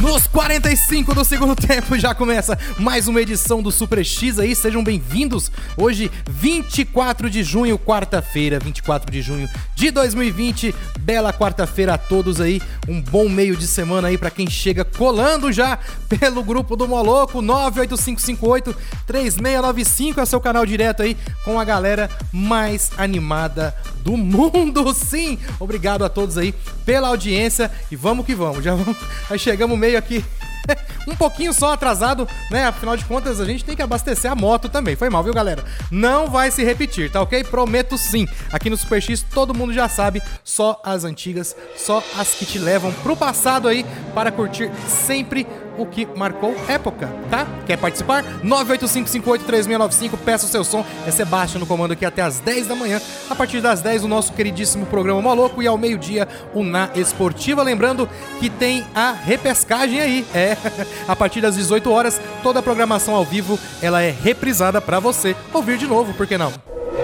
Nos 45 do segundo tempo já começa mais uma edição do Super X aí, sejam bem-vindos. Hoje, 24 de junho, quarta-feira, 24 de junho de 2020. Bela quarta-feira a todos aí. Um bom meio de semana aí pra quem chega colando já pelo grupo do Moloco 98558 3695 é seu canal direto aí com a galera mais animada do mundo. Sim, obrigado a todos aí pela audiência e vamos que vamos. Já vamos, chegamos meio aqui um pouquinho só atrasado, né? Afinal de contas, a gente tem que abastecer a moto também. Foi mal, viu, galera? Não vai se repetir, tá ok? Prometo sim. Aqui no Super X todo mundo já sabe, só as antigas, só as que te levam pro passado aí para curtir sempre o que marcou época, tá? Quer participar? 985583695, peça o seu som. É Sebastião no comando aqui até as 10 da manhã. A partir das 10, o nosso queridíssimo programa Maluco e ao meio-dia o Na Esportiva. Lembrando que tem a repescagem aí. É, a partir das 18 horas, toda a programação ao vivo ela é reprisada pra você ouvir de novo, por que não?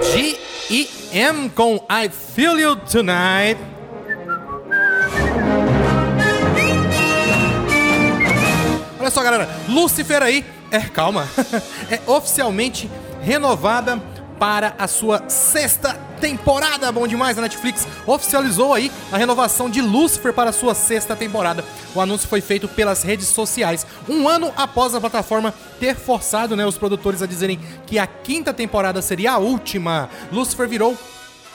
G.E.M. com I Feel You Tonight. Olha só, galera, Lucifer aí, é, calma, é oficialmente renovada para a sua sexta temporada. Bom demais, a Netflix oficializou aí a renovação de Lucifer para a sua sexta temporada. O anúncio foi feito pelas redes sociais, um ano após a plataforma ter forçado né, os produtores a dizerem que a quinta temporada seria a última. Lucifer virou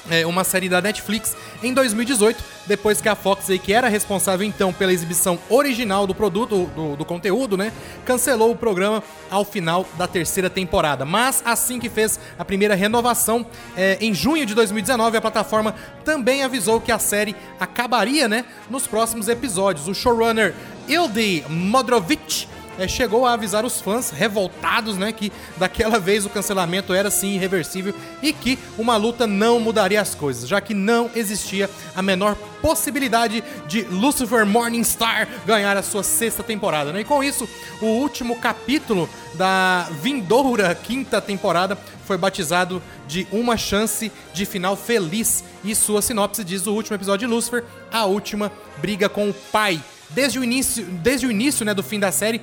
é, uma série da Netflix em 2018, depois que a Fox, aí, que era responsável então pela exibição original do produto, do, do conteúdo, né, cancelou o programa ao final da terceira temporada. Mas assim que fez a primeira renovação, é, em junho de 2019, a plataforma também avisou que a série acabaria né, nos próximos episódios. O showrunner Ildi Modrovich é, chegou a avisar os fãs revoltados, né, que daquela vez o cancelamento era sim irreversível e que uma luta não mudaria as coisas, já que não existia a menor possibilidade de Lucifer Morningstar ganhar a sua sexta temporada, né? E com isso, o último capítulo da vindoura quinta temporada foi batizado de Uma Chance de Final Feliz e sua sinopse diz o último episódio de Lucifer, a última briga com o pai. Desde o início, desde o início, né, do fim da série,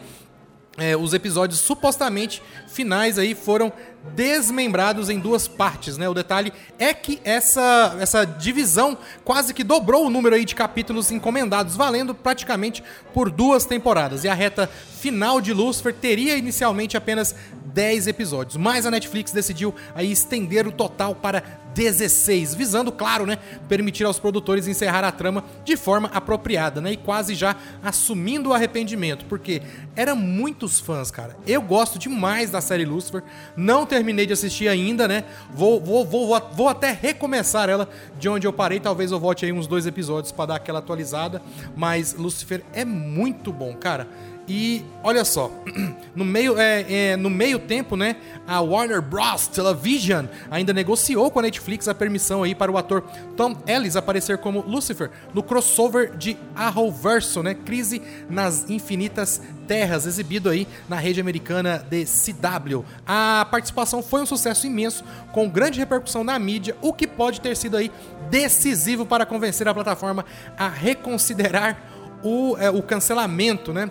é, os episódios supostamente finais aí foram desmembrados em duas partes, né? O detalhe é que essa, essa divisão quase que dobrou o número aí de capítulos encomendados, valendo praticamente por duas temporadas. E a reta final de Lucifer teria inicialmente apenas 10 episódios, mas a Netflix decidiu aí estender o total para 16, visando, claro, né, permitir aos produtores encerrar a trama de forma apropriada, né, e quase já assumindo o arrependimento, porque eram muitos fãs, cara. Eu gosto demais da série Lucifer, não terminei de assistir ainda, né, vou, vou, vou, vou, vou até recomeçar ela de onde eu parei, talvez eu volte aí uns dois episódios para dar aquela atualizada, mas Lucifer é muito bom, cara. E olha só, no meio, é, é, no meio tempo, né, a Warner Bros. Television ainda negociou com a Netflix a permissão aí para o ator Tom Ellis aparecer como Lucifer no crossover de Arrowverso, né, Crise nas Infinitas Terras, exibido aí na rede americana de CW. A participação foi um sucesso imenso, com grande repercussão na mídia, o que pode ter sido aí decisivo para convencer a plataforma a reconsiderar o, é, o cancelamento, né?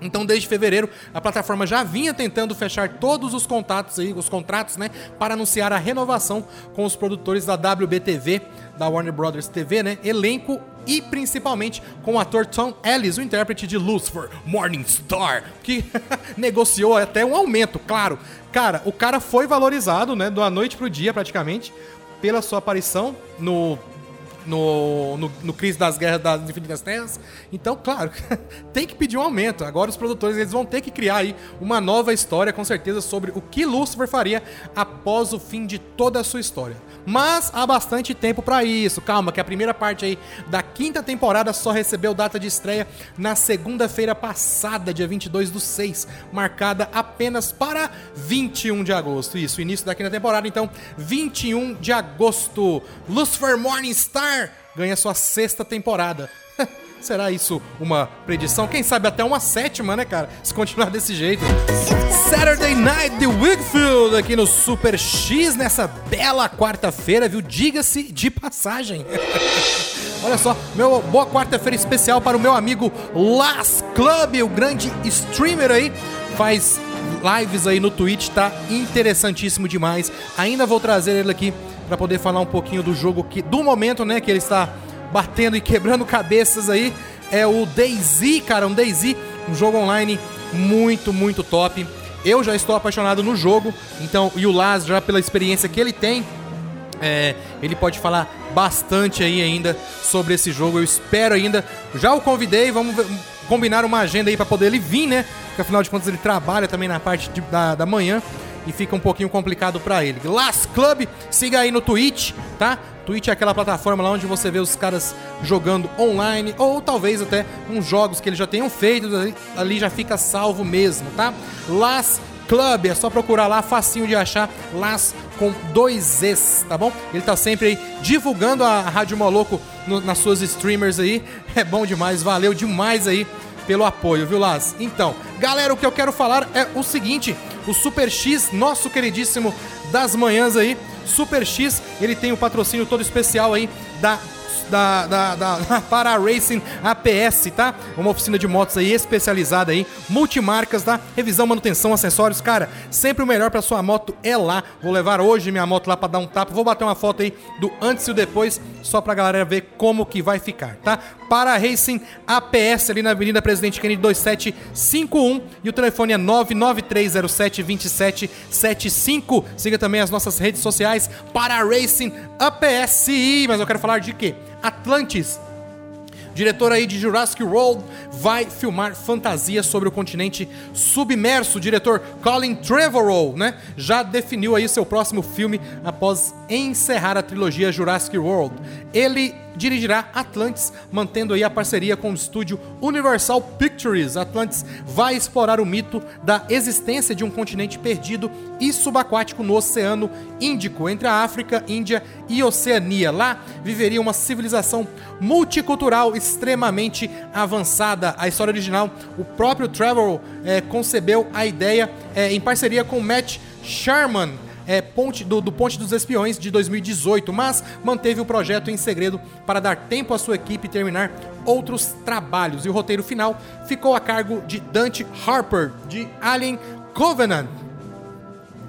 Então, desde fevereiro, a plataforma já vinha tentando fechar todos os contatos aí, os contratos, né, para anunciar a renovação com os produtores da WBTV, da Warner Brothers TV, né, elenco e principalmente com o ator Tom Ellis, o intérprete de Lucifer Morningstar, que negociou até um aumento, claro. Cara, o cara foi valorizado, né, da noite pro dia praticamente, pela sua aparição no no, no, no Crise das Guerras das Infinitas Terras. Então, claro, tem que pedir um aumento. Agora os produtores eles vão ter que criar aí uma nova história, com certeza, sobre o que Lucifer faria após o fim de toda a sua história. Mas há bastante tempo para isso. Calma, que a primeira parte aí da quinta temporada só recebeu data de estreia na segunda-feira passada, dia 22 do 6, marcada apenas para 21 de agosto. Isso, início da quinta temporada, então 21 de agosto. Lucifer Morningstar ganha sua sexta temporada. Será isso uma predição? Quem sabe até uma sétima, né, cara? Se continuar desse jeito. Saturday Night de Wigfield aqui no Super X nessa bela quarta-feira, viu? Diga-se de passagem. Olha só, meu boa quarta-feira especial para o meu amigo Las Club, o grande streamer aí, faz lives aí no Twitch, tá interessantíssimo demais. Ainda vou trazer ele aqui para poder falar um pouquinho do jogo que do momento, né, que ele está batendo e quebrando cabeças aí, é o DayZ, cara, um DayZ, um jogo online muito, muito top. Eu já estou apaixonado no jogo, então, e o Laz, já pela experiência que ele tem, é, ele pode falar bastante aí ainda sobre esse jogo. Eu espero ainda. Já o convidei, vamos ver, combinar uma agenda aí para poder ele vir, né? Porque afinal de contas ele trabalha também na parte de, da, da manhã e fica um pouquinho complicado para ele. Last Club, siga aí no Twitch, tá? Twitch é aquela plataforma lá onde você vê os caras jogando online ou talvez até uns jogos que eles já tenham feito, ali, já fica salvo mesmo, tá? Last Club, é só procurar lá, facinho de achar, Las com dois Es, tá bom? Ele tá sempre aí divulgando a Rádio Moloco no, nas suas streamers aí, é bom demais, valeu demais aí pelo apoio, viu, Las? Então, galera, o que eu quero falar é o seguinte: o Super X, nosso queridíssimo das manhãs aí, Super X, ele tem o patrocínio todo especial aí da da, da, da, Para Racing APS, tá? Uma oficina de motos aí especializada aí, multimarcas, tá? Revisão, manutenção, acessórios, cara, sempre o melhor para sua moto é lá. Vou levar hoje minha moto lá para dar um tapa. Vou bater uma foto aí do antes e o depois, só pra galera ver como que vai ficar, tá? Para Racing APS ali na Avenida Presidente Kennedy 2751 e o telefone é 993072775. Siga também as nossas redes sociais para Racing APS. Mas eu quero falar de quê? Atlantis. Diretor aí de Jurassic World vai filmar fantasia sobre o continente submerso. O diretor Colin Trevorrow, né, já definiu aí seu próximo filme após encerrar a trilogia Jurassic World. Ele dirigirá Atlantis, mantendo aí a parceria com o estúdio Universal Pictures. Atlantis vai explorar o mito da existência de um continente perdido e subaquático no Oceano Índico, entre a África, Índia e Oceania. Lá viveria uma civilização multicultural extremamente avançada. A história original, o próprio Trevor é, concebeu a ideia é, em parceria com Matt Sharman é, Ponte, do, do Ponte dos Espiões de 2018, mas manteve o projeto em segredo para dar tempo à sua equipe terminar outros trabalhos. E o roteiro final ficou a cargo de Dante Harper, de Alien Covenant.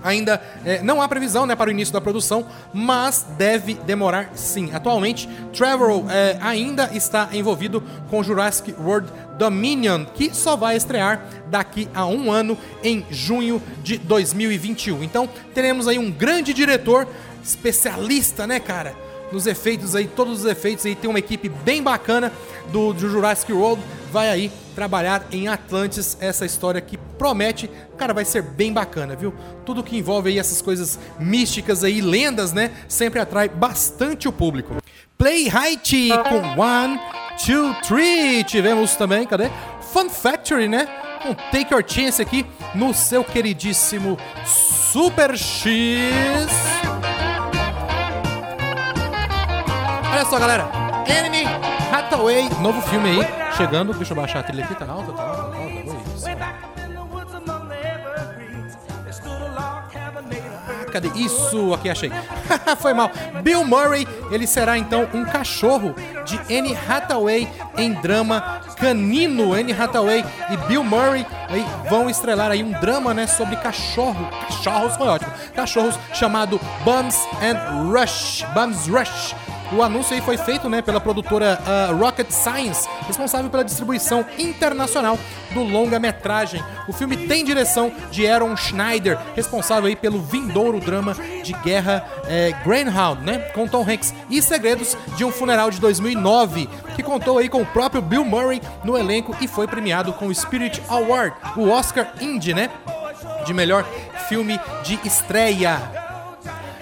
Ainda é, não há previsão né, para o início da produção, mas deve demorar sim. Atualmente, Trevor é, ainda está envolvido com Jurassic World Dominion, que só vai estrear daqui a um ano, em junho de 2021. Então, teremos aí um grande diretor, especialista, né, cara? Nos efeitos aí, todos os efeitos aí, tem uma equipe bem bacana do, do Jurassic World, vai aí trabalhar em Atlantis, essa história que promete, cara, vai ser bem bacana, viu? Tudo que envolve aí essas coisas místicas aí, lendas, né, sempre atrai bastante o público. Play Height com One, Two, Three, tivemos também, cadê? Fun Factory, né? Com Take Your Chance aqui no seu queridíssimo Super X. Olha só, galera. Enemy Hathaway, novo filme aí, chegando. Deixa eu baixar a trilha aqui, tá alta, tá alta, tá alta. Isso. Cadê? Isso, aqui achei. Foi mal. Bill Murray, ele será então um cachorro de Anne Hathaway em drama canino. Anne Hathaway e Bill Murray aí vão estrelar aí um drama, né, sobre cachorro. Cachorros foi ótimo. Cachorros chamado Bums and Rush. Bums Rush. O anúncio aí foi feito né, pela produtora uh, Rocket Science, responsável pela distribuição internacional do longa-metragem. O filme tem direção de Aaron Schneider, responsável aí pelo vindouro drama de guerra eh, Greyhound, né, com Tom Hanks, e Segredos de um Funeral de 2009, que contou aí com o próprio Bill Murray no elenco e foi premiado com o Spirit Award, o Oscar Indie, né, de melhor filme de estreia.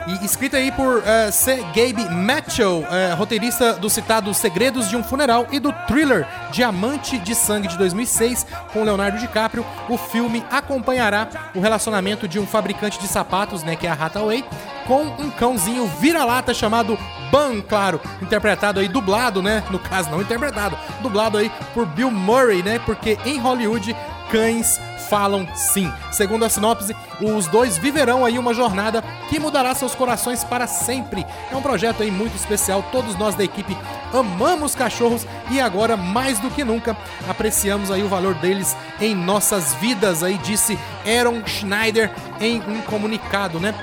E escrita aí por uh, C. Gabe Mitchell, uh, roteirista do citado Segredos de um Funeral e do thriller Diamante de Sangue de 2006, com Leonardo DiCaprio. O filme acompanhará o relacionamento de um fabricante de sapatos, né, que é a Hathaway, com um cãozinho vira-lata chamado Bun, claro, interpretado aí, dublado, né, no caso não interpretado, dublado aí por Bill Murray, né, porque em Hollywood cães falam sim. Segundo a sinopse, os dois viverão aí uma jornada que mudará seus corações para sempre. É um projeto aí muito especial, todos nós da equipe amamos cachorros e agora mais do que nunca apreciamos aí o valor deles em nossas vidas, aí disse Aaron Schneider em um comunicado, né?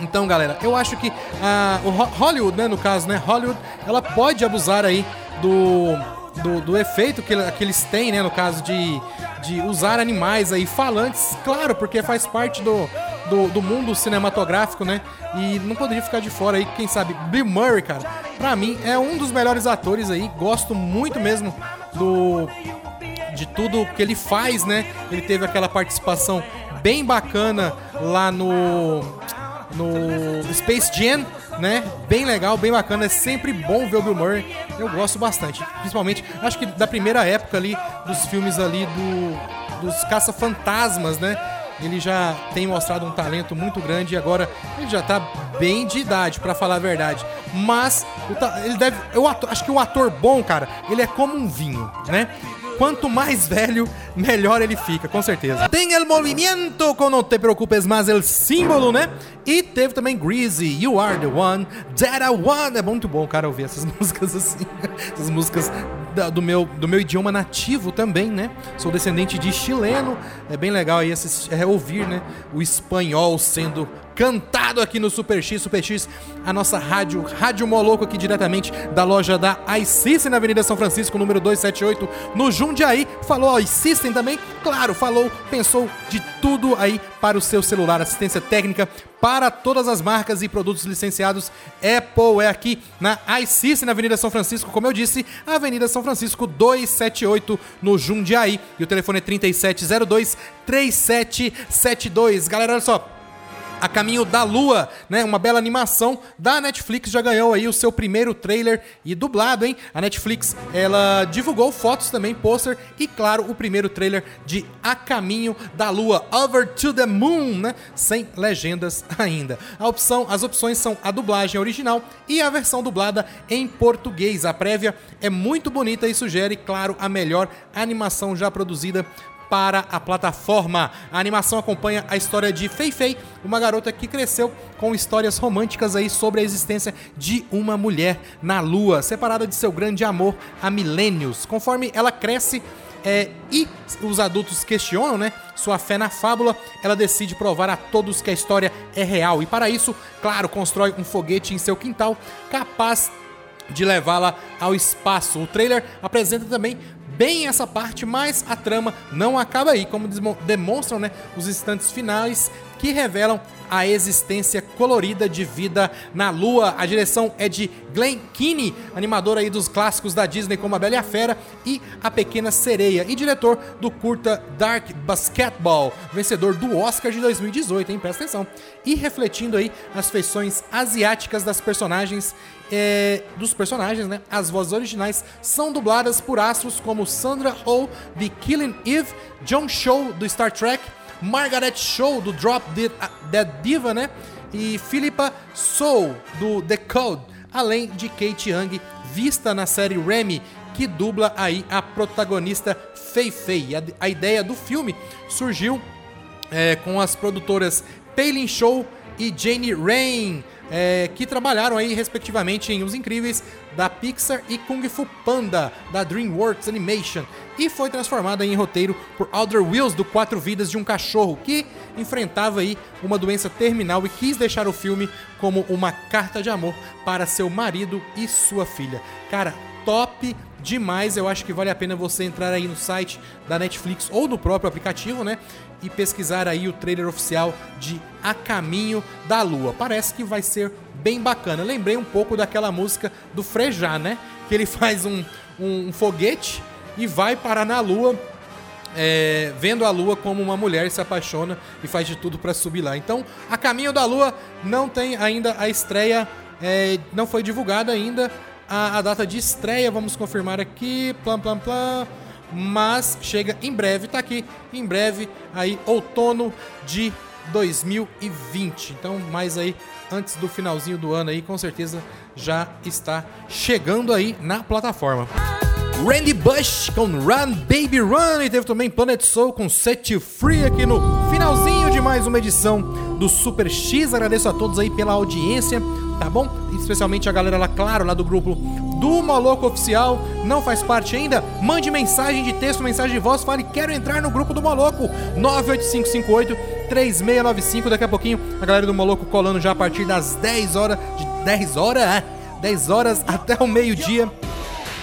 Então, galera, eu acho que uh, o Hollywood, né, no caso, né, Hollywood, ela pode abusar aí do do, do efeito que, que, eles têm, né, no caso de, de usar animais aí falantes, claro, porque faz parte do, do, do, mundo cinematográfico, né? E não poderia ficar de fora aí, quem sabe, Bill Murray, cara, pra mim é um dos melhores atores aí, gosto muito mesmo do de tudo que ele faz, né? Ele teve aquela participação bem bacana lá no no Space Jam, né? Bem legal, bem bacana. É sempre bom ver o Bill Murray. Eu gosto bastante. Principalmente, acho que da primeira época ali, dos filmes ali do, dos Caça-Fantasmas, né? Ele já tem mostrado um talento muito grande e agora ele já tá bem de idade, para falar a verdade. Mas ele deve. Eu acho que o ator bom, cara, ele é como um vinho, né? Quanto mais velho, melhor ele fica, com certeza. Tem el movimiento com Não Te Preocupes Mais, el símbolo, né? E teve também Greasy, You Are The One, That I Want. É muito bom, cara, ouvir essas músicas assim. essas músicas do meu, do meu idioma nativo também, né? Sou descendente de chileno. É bem legal aí assistir, é, ouvir, né? O espanhol sendo cantado aqui no Super X, Super X, a nossa rádio, Rádio Moloco aqui diretamente da loja da iSystem na Avenida São Francisco, número 278, no Jundiaí. Falou iSystem também? Claro, falou, pensou de tudo aí para o seu celular, assistência técnica para todas as marcas e produtos licenciados Apple é aqui na iSystem, na Avenida São Francisco, como eu disse, Avenida São Francisco 278 no Jundiaí, e o telefone é 3702 3772. Galera, olha só, a Caminho da Lua, né? Uma bela animação da Netflix já ganhou aí o seu primeiro trailer e dublado, hein? A Netflix, ela divulgou fotos também, pôster e claro, o primeiro trailer de A Caminho da Lua, Over to the Moon, né? Sem legendas ainda. A opção, as opções são a dublagem original e a versão dublada em português. A prévia é muito bonita e sugere, claro, a melhor animação já produzida para a plataforma. A animação acompanha a história de Fei Fei, uma garota que cresceu com histórias românticas aí sobre a existência de uma mulher na Lua, separada de seu grande amor há milênios. Conforme ela cresce, é, e os adultos questionam, né, sua fé na fábula, ela decide provar a todos que a história é real e para isso, claro, constrói um foguete em seu quintal capaz de levá-la ao espaço. O trailer apresenta também bem essa parte, mas a trama não acaba aí, como demonstram né, os instantes finais que revelam a existência colorida de vida na Lua. A direção é de Glenn Keane, animador aí dos clássicos da Disney como A Bela e a Fera e A Pequena Sereia e diretor do curta Dark Basketball, vencedor do Oscar de 2018, hein? Presta atenção. E refletindo aí as feições asiáticas das personagens é, dos personagens, né? As vozes originais são dubladas por astros como Sandra Oh de Killing Eve, John Cho do Star Trek, Margaret Cho do Drop Dead Diva, né? E Philippa Soul do The Code, além de Kate Young, vista na série Remy, que dubla aí a protagonista Fei Fei. A, a ideia do filme surgiu é, com as produtoras Palin Show e Jane Rain, é, que trabalharam aí respectivamente em Os Incríveis da Pixar e Kung Fu Panda da DreamWorks Animation e foi transformada em roteiro por Alder Wills do Quatro Vidas de um Cachorro que enfrentava aí uma doença terminal e quis deixar o filme como uma carta de amor para seu marido e sua filha. Cara, top demais. Eu acho que vale a pena você entrar aí no site da Netflix ou no próprio aplicativo, né? E pesquisar aí o trailer oficial de A Caminho da Lua. Parece que vai ser bem bacana. Lembrei um pouco daquela música do Frejá, né? Que ele faz um, um, um foguete e vai parar na Lua. É, vendo a Lua como uma mulher e se apaixona e faz de tudo para subir lá. Então, A Caminho da Lua não tem ainda a estreia, é, não foi divulgada ainda a, a, data de estreia, vamos confirmar aqui, plan, plan, plan, mas chega em breve, tá aqui, em breve, aí, outono de 2020. Então, mais aí, antes do finalzinho do ano aí, com certeza já está chegando aí na plataforma. Randy Bush com Run Baby Run e teve também Planet Soul com Set Free aqui no finalzinho de mais uma edição do Super X. Agradeço a todos aí pela audiência, tá bom? Especialmente a galera lá, claro, lá do grupo do Moloco Oficial. Não faz parte ainda? Mande mensagem de texto, mensagem de voz, fale quero entrar no grupo do Moloco 98558 3695. Daqui a pouquinho a galera do Moloco colando já a partir das 10 horas de 10 horas, 10 horas até o meio-dia,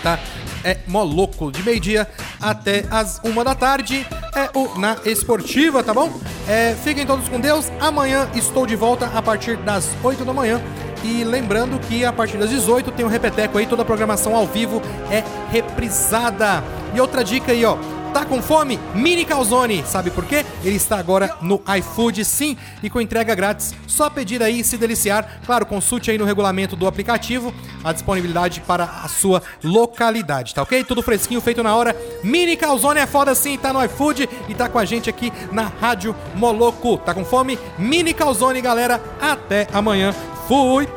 tá? é Moloco, de meio-dia até as uma da tarde. É o Na Esportiva, tá bom? É, fiquem todos com Deus. Amanhã estou de volta a partir das 8 da manhã. E lembrando que a partir das 18 tem o um Repeteco aí, toda a programação ao vivo é reprisada. E outra dica aí, ó. Tá com fome? Mini Calzone. Sabe por quê? Ele está agora no iFood, sim, e com entrega grátis. Só pedir aí e se deliciar. Claro, consulte aí no regulamento do aplicativo a disponibilidade para a sua localidade, tá ok? Tudo fresquinho, feito na hora. Mini Calzone é foda sim, tá no iFood e tá com a gente aqui na Rádio Moloco. Tá com fome? Mini Calzone, galera. Até amanhã. Fui!